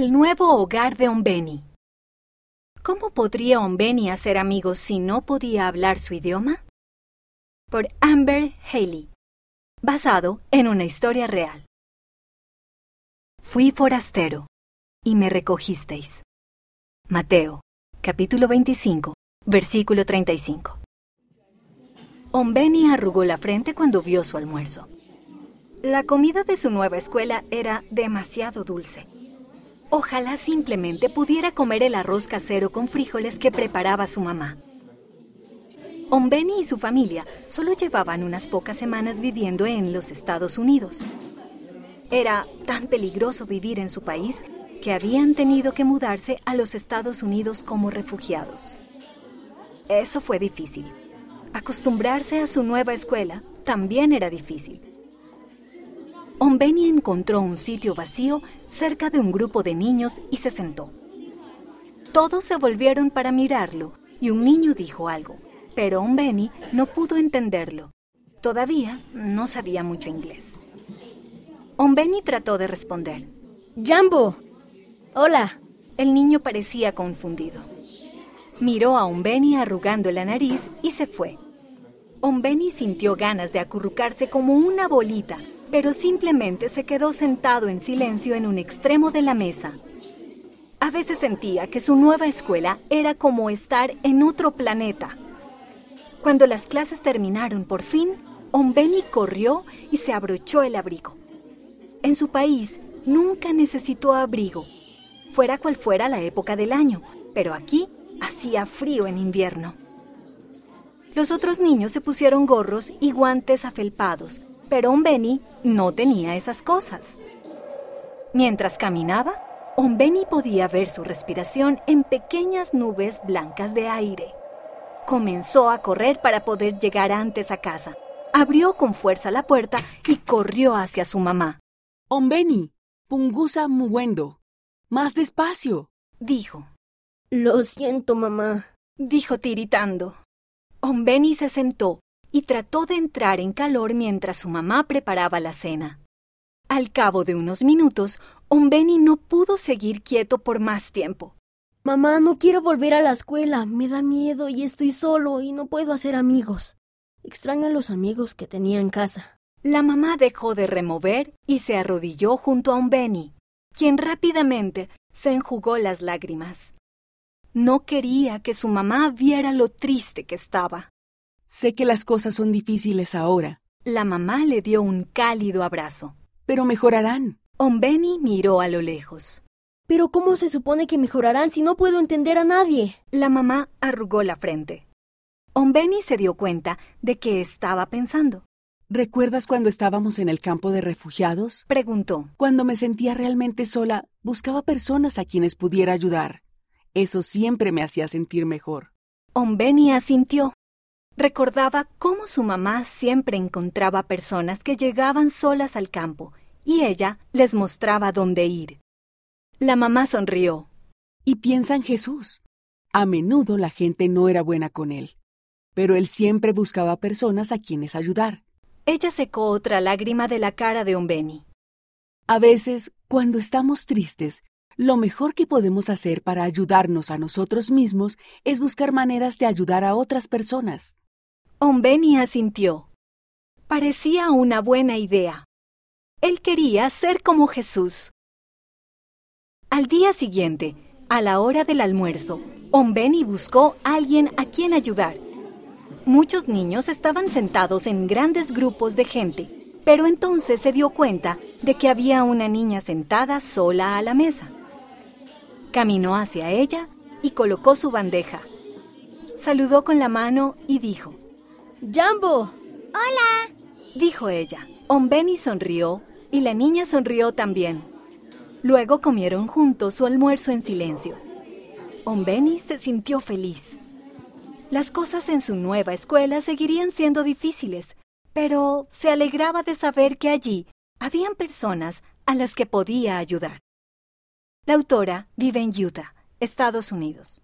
El nuevo hogar de Ombeni. ¿Cómo podría Ombeni hacer amigos si no podía hablar su idioma? Por Amber Haley. Basado en una historia real. Fui forastero y me recogisteis. Mateo, capítulo 25, versículo 35. Ombeni arrugó la frente cuando vio su almuerzo. La comida de su nueva escuela era demasiado dulce. Ojalá simplemente pudiera comer el arroz casero con frijoles que preparaba su mamá. Ombeni y su familia solo llevaban unas pocas semanas viviendo en los Estados Unidos. Era tan peligroso vivir en su país que habían tenido que mudarse a los Estados Unidos como refugiados. Eso fue difícil. Acostumbrarse a su nueva escuela también era difícil. Ombeni encontró un sitio vacío cerca de un grupo de niños y se sentó. Todos se volvieron para mirarlo y un niño dijo algo, pero Ombeni no pudo entenderlo. Todavía no sabía mucho inglés. Ombeni trató de responder. Jambo. Hola. El niño parecía confundido. Miró a Ombeni arrugando la nariz y se fue. Ombeni sintió ganas de acurrucarse como una bolita pero simplemente se quedó sentado en silencio en un extremo de la mesa. A veces sentía que su nueva escuela era como estar en otro planeta. Cuando las clases terminaron por fin, Ombeni corrió y se abrochó el abrigo. En su país nunca necesitó abrigo, fuera cual fuera la época del año, pero aquí hacía frío en invierno. Los otros niños se pusieron gorros y guantes afelpados pero Ombeni no tenía esas cosas. Mientras caminaba, Ombeni podía ver su respiración en pequeñas nubes blancas de aire. Comenzó a correr para poder llegar antes a casa. Abrió con fuerza la puerta y corrió hacia su mamá. Ombeni, pungusa muguendo. Más despacio, dijo. Lo siento, mamá, dijo tiritando. Ombeni se sentó y trató de entrar en calor mientras su mamá preparaba la cena. Al cabo de unos minutos, Ombeni no pudo seguir quieto por más tiempo. Mamá, no quiero volver a la escuela. Me da miedo y estoy solo y no puedo hacer amigos. Extraño a los amigos que tenía en casa. La mamá dejó de remover y se arrodilló junto a Ombeni, quien rápidamente se enjugó las lágrimas. No quería que su mamá viera lo triste que estaba. Sé que las cosas son difíciles ahora. La mamá le dio un cálido abrazo. Pero mejorarán. Ombeni miró a lo lejos. Pero ¿cómo se supone que mejorarán si no puedo entender a nadie? La mamá arrugó la frente. Ombeni se dio cuenta de que estaba pensando. ¿Recuerdas cuando estábamos en el campo de refugiados? Preguntó. Cuando me sentía realmente sola, buscaba personas a quienes pudiera ayudar. Eso siempre me hacía sentir mejor. Ombeni asintió. Recordaba cómo su mamá siempre encontraba personas que llegaban solas al campo y ella les mostraba dónde ir. La mamá sonrió. Y piensa en Jesús. A menudo la gente no era buena con él, pero él siempre buscaba personas a quienes ayudar. Ella secó otra lágrima de la cara de Ombeni. A veces, cuando estamos tristes, lo mejor que podemos hacer para ayudarnos a nosotros mismos es buscar maneras de ayudar a otras personas. Ombeni asintió. Parecía una buena idea. Él quería ser como Jesús. Al día siguiente, a la hora del almuerzo, Ombeni buscó a alguien a quien ayudar. Muchos niños estaban sentados en grandes grupos de gente, pero entonces se dio cuenta de que había una niña sentada sola a la mesa. Caminó hacia ella y colocó su bandeja. Saludó con la mano y dijo, ¡Jambo! ¡Hola! dijo ella. Ombeni sonrió y la niña sonrió también. Luego comieron juntos su almuerzo en silencio. Ombeni se sintió feliz. Las cosas en su nueva escuela seguirían siendo difíciles, pero se alegraba de saber que allí habían personas a las que podía ayudar. La autora vive en Utah, Estados Unidos.